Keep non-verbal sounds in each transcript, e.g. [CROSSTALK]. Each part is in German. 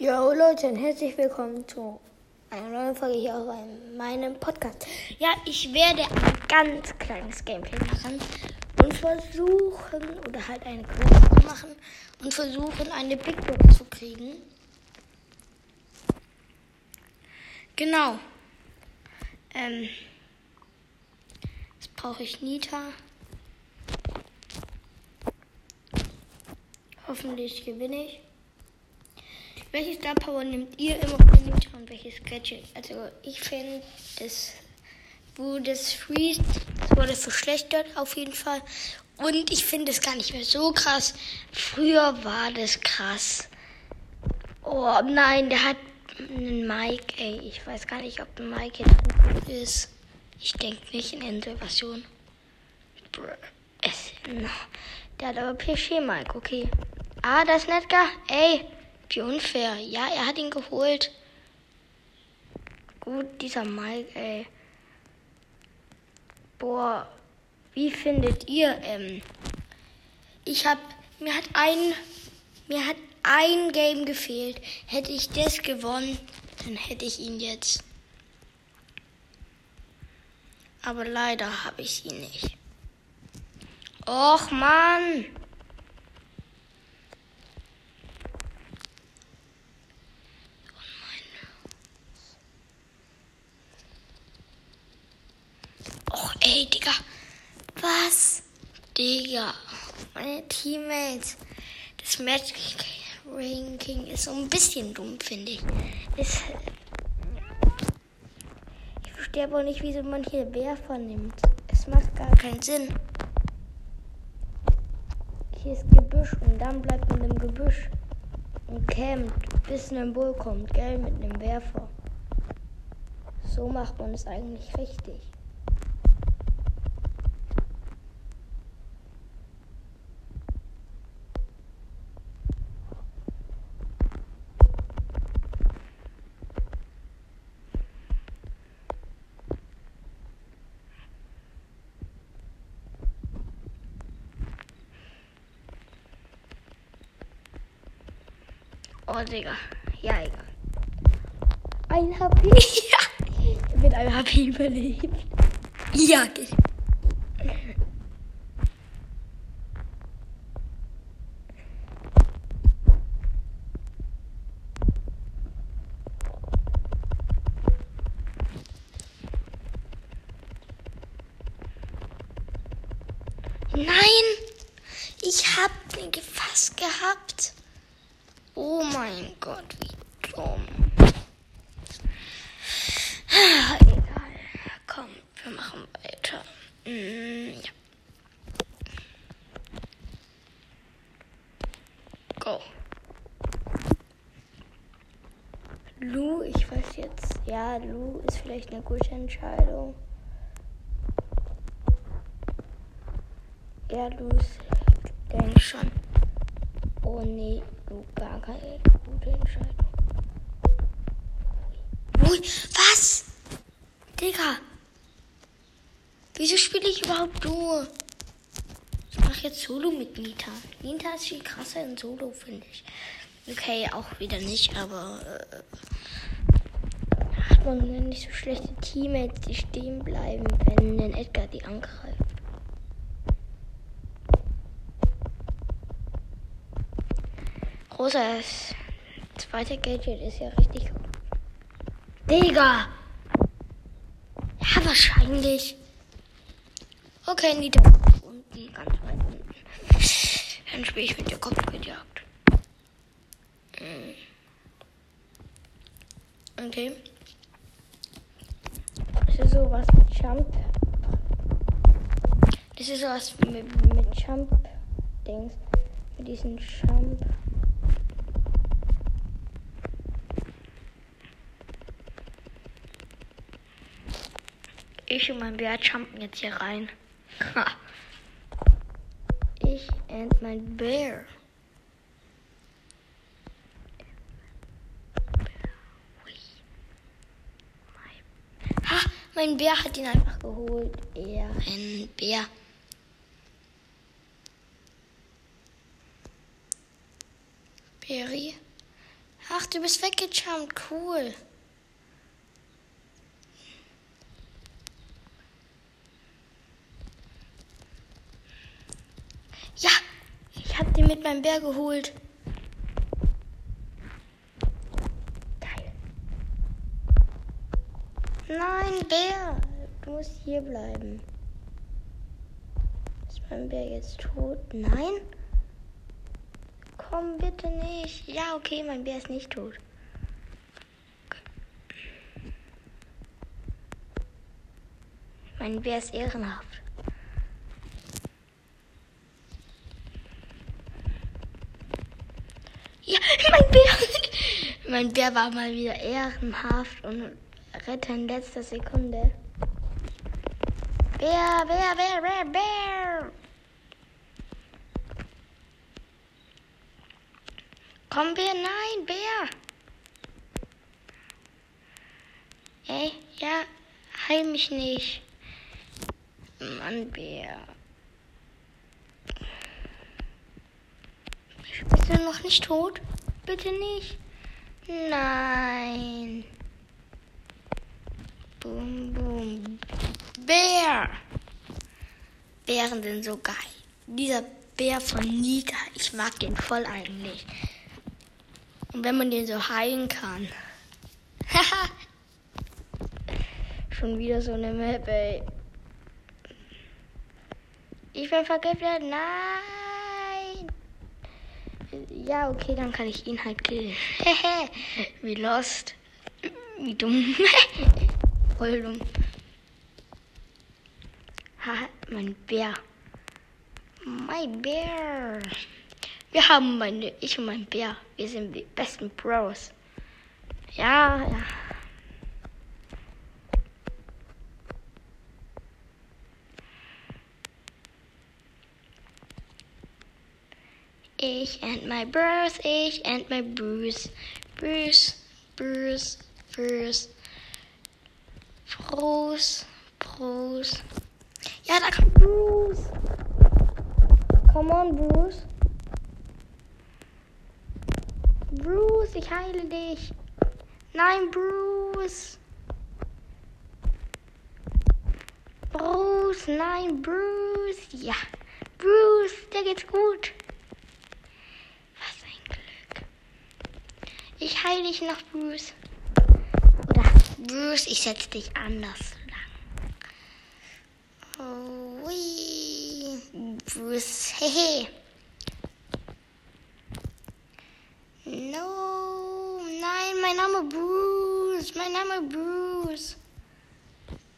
Jo Leute, und herzlich willkommen zu einer neuen Folge hier auf meinem Podcast. Ja, ich werde ein ganz kleines Gameplay machen und versuchen, oder halt eine Quest machen und versuchen, eine Big Box zu kriegen. Genau. Ähm, jetzt brauche ich Nita. Hoffentlich gewinne ich. Welches Star Power nehmt ihr immer Nita und welches Gadget? Also ich finde, das, wo das Freeze, wurde verschlechtert auf jeden Fall. Und ich finde es gar nicht mehr so krass. Früher war das krass. Oh nein, der hat einen Mike, ey. Ich weiß gar nicht, ob ein Mike jetzt gut ist. Ich denke nicht in Ende-Version. Der hat aber PSG Mike, okay. Ah, das ist gar. Ey, wie unfair. Ja, er hat ihn geholt. Gut, dieser Mike, ey. Boah, wie findet ihr, ähm, ich hab, mir hat ein, mir hat ein Game gefehlt. Hätte ich das gewonnen, dann hätte ich ihn jetzt. Aber leider habe ich ihn nicht. Och, Mann! Och, ey, Digga. Was? Digga. Meine Teammates. Das Match Ranking ist so ein bisschen dumm, finde ich. Ist, ich verstehe aber nicht, wieso man hier Werfer nimmt. Es macht gar keinen Sinn. Hier ist Gebüsch und dann bleibt man im Gebüsch und campt, bis ein Bull kommt, gell, mit einem Werfer. So macht man es eigentlich richtig. Oh, Digga. Ja, egal. Ein HP. [LAUGHS] Ja. Mit einem HP überlebt. Ja, geht. Nein! Ich hab den gefasst gehabt. Oh mein Gott, wie dumm. Egal. Komm, wir machen weiter. Mm, ja. Go. Lu, ich weiß jetzt. Ja, Lu ist vielleicht eine gute Entscheidung. Ja, Lu ist, denke schon. Oh nee, Lu gar keine gute Entscheidung. Ui, was? Digga. Wieso spiele ich überhaupt Duo? Ich mache jetzt Solo mit Nita. Nita ist viel krasser in Solo, finde ich. Okay, auch wieder nicht, aber äh, hat man nicht so schlechte Teammates, die stehen bleiben, wenn ein Edgar die angreift. Rosas zweite Gadget ist ja richtig. Digga! Ja, wahrscheinlich. Okay, Nita. Unten, ganz weit unten. Dann spiele ich mit der Kopfgeldjagd. Hm. Okay. Das ist sowas mit Jump. Das ist sowas mit, mit Jump-Dings. Mit diesen Jump. Ich und mein Bär jumpen jetzt hier rein. ich und mein Bär. Mein Bär hat ihn einfach geholt. Er, ein Bär. Berry Ach, du bist weggejumpt. Cool. Ja, ich hab den mit meinem Bär geholt. Geil. Nein, Bär. Du musst hier bleiben. Ist mein Bär jetzt tot? Nein? Komm bitte nicht. Ja, okay, mein Bär ist nicht tot. Mein Bär ist ehrenhaft. Ja, mein Bär. [LAUGHS] Mein Bär war mal wieder ehrenhaft und rettet in letzter Sekunde. Bär, Bär, Bär, Bär, Bär. Komm, Bär, nein, Bär. Ey, ja, heil mich nicht. Mann, Bär. Bist du noch nicht tot? Bitte nicht. Nein. Boom, boom. Bär. Bären sind so geil. Dieser Bär von Nika, ich mag den voll eigentlich. Und wenn man den so heilen kann. Haha. [LAUGHS] Schon wieder so eine Map, ey. Ich bin vergiftet. Nein. Ja, okay, dann kann ich ihn halt killen. [LAUGHS] Wie lost. Wie dumm. [LAUGHS] Voll dumm. Haha, mein Bär. Mein Bär. Wir haben meine, ich und mein Bär. Wir sind die besten Bros. Ja, ja. Ich and my bros, ich and my Bruce. Bruce, Bruce, Bruce. Bruce, Bruce. Ja, da kommt Bruce. Come on, Bruce. Bruce, ich heile dich. Nein, Bruce. Bruce, nein, Bruce. Ja, Bruce, dir geht's gut. Was ein Glück. Ich heile dich noch, Bruce. Oder Bruce, ich setze dich anders lang. Oh, wee. Bruce, hehe. No, nein, mein Name Bruce, mein Name Bruce.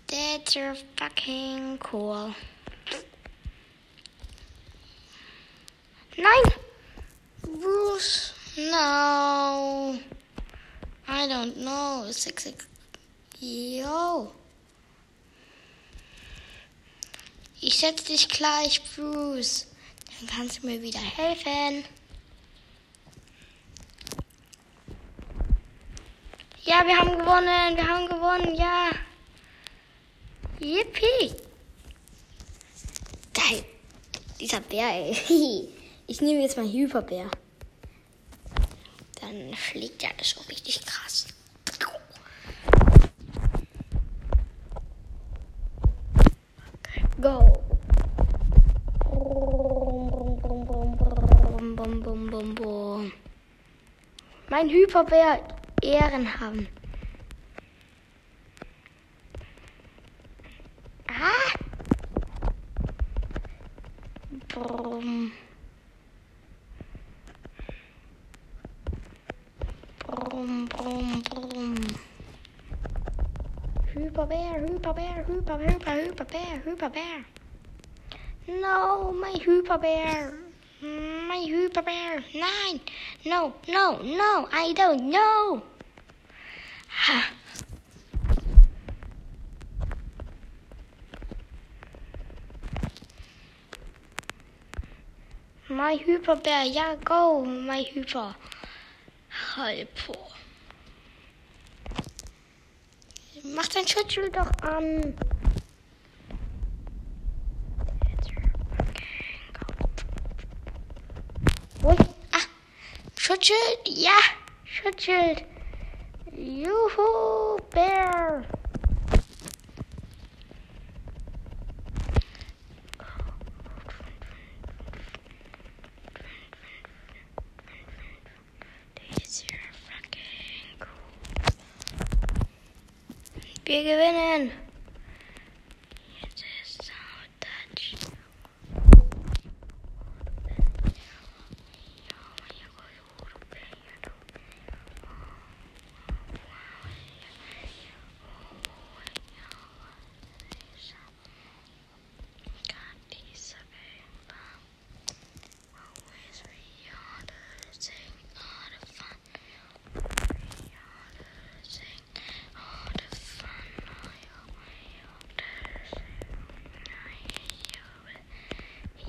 That's so fucking cool. Nein, Bruce, no. I don't know. Six, six. Yo. Ich setze dich gleich, Bruce. Dann kannst du mir wieder helfen. Ja, wir haben gewonnen. Wir haben gewonnen. Ja. Yippie. Geil. Dieser Bär, ey. [LAUGHS] Ich nehme jetzt mal Hyperbär. Dann fliegt er das so richtig krass. Go. Bum, bum, bum, bum. Mein Hyperbär Ehren haben. Ah! Brumm. Brumm, brumm, brumm. Hyperbär, Hyperbär, Hyper, Hyper, Hyperbär, Hyperbär. No, my Hyperbär. My Hyperbär. Nein. No, no, no, I don't know. Ha. My Hyperbär, ja, go, my Hyper. Hyper. Mach dein Schutzschild doch an. Wo? Ah, Schutzschild, ja. Schutzschild. Juhu, Bär. Wir gewinnen.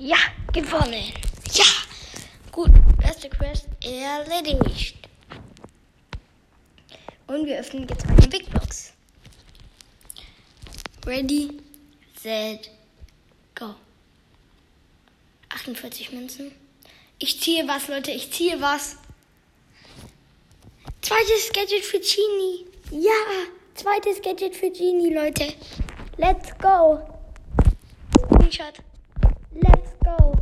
Ja, gewonnen. Ja. Gut, erste Quest erledigt. Und wir öffnen jetzt eine Big Box. Ready, set, go. 48 Münzen. Ich ziehe was, Leute. Ich ziehe was. Zweites Gadget für Genie. Ja, zweites Gadget für Genie, Leute. Let's go. Screenshot. Go.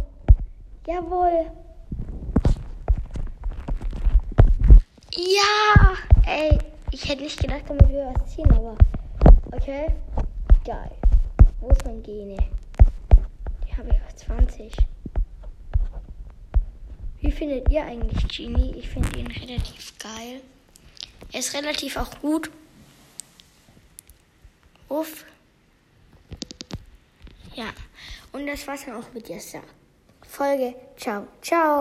Jawohl. Ja. Ey, ich hätte nicht gedacht, damit wir was ziehen, aber okay. Geil. Wo ist mein Gene? Die habe ich auf 20. Wie findet ihr eigentlich Genie? Ich finde ihn relativ geil. Er ist relativ auch gut. Uff. Ja. Und das war's dann auch mit dieser Folge. Ciao, ciao.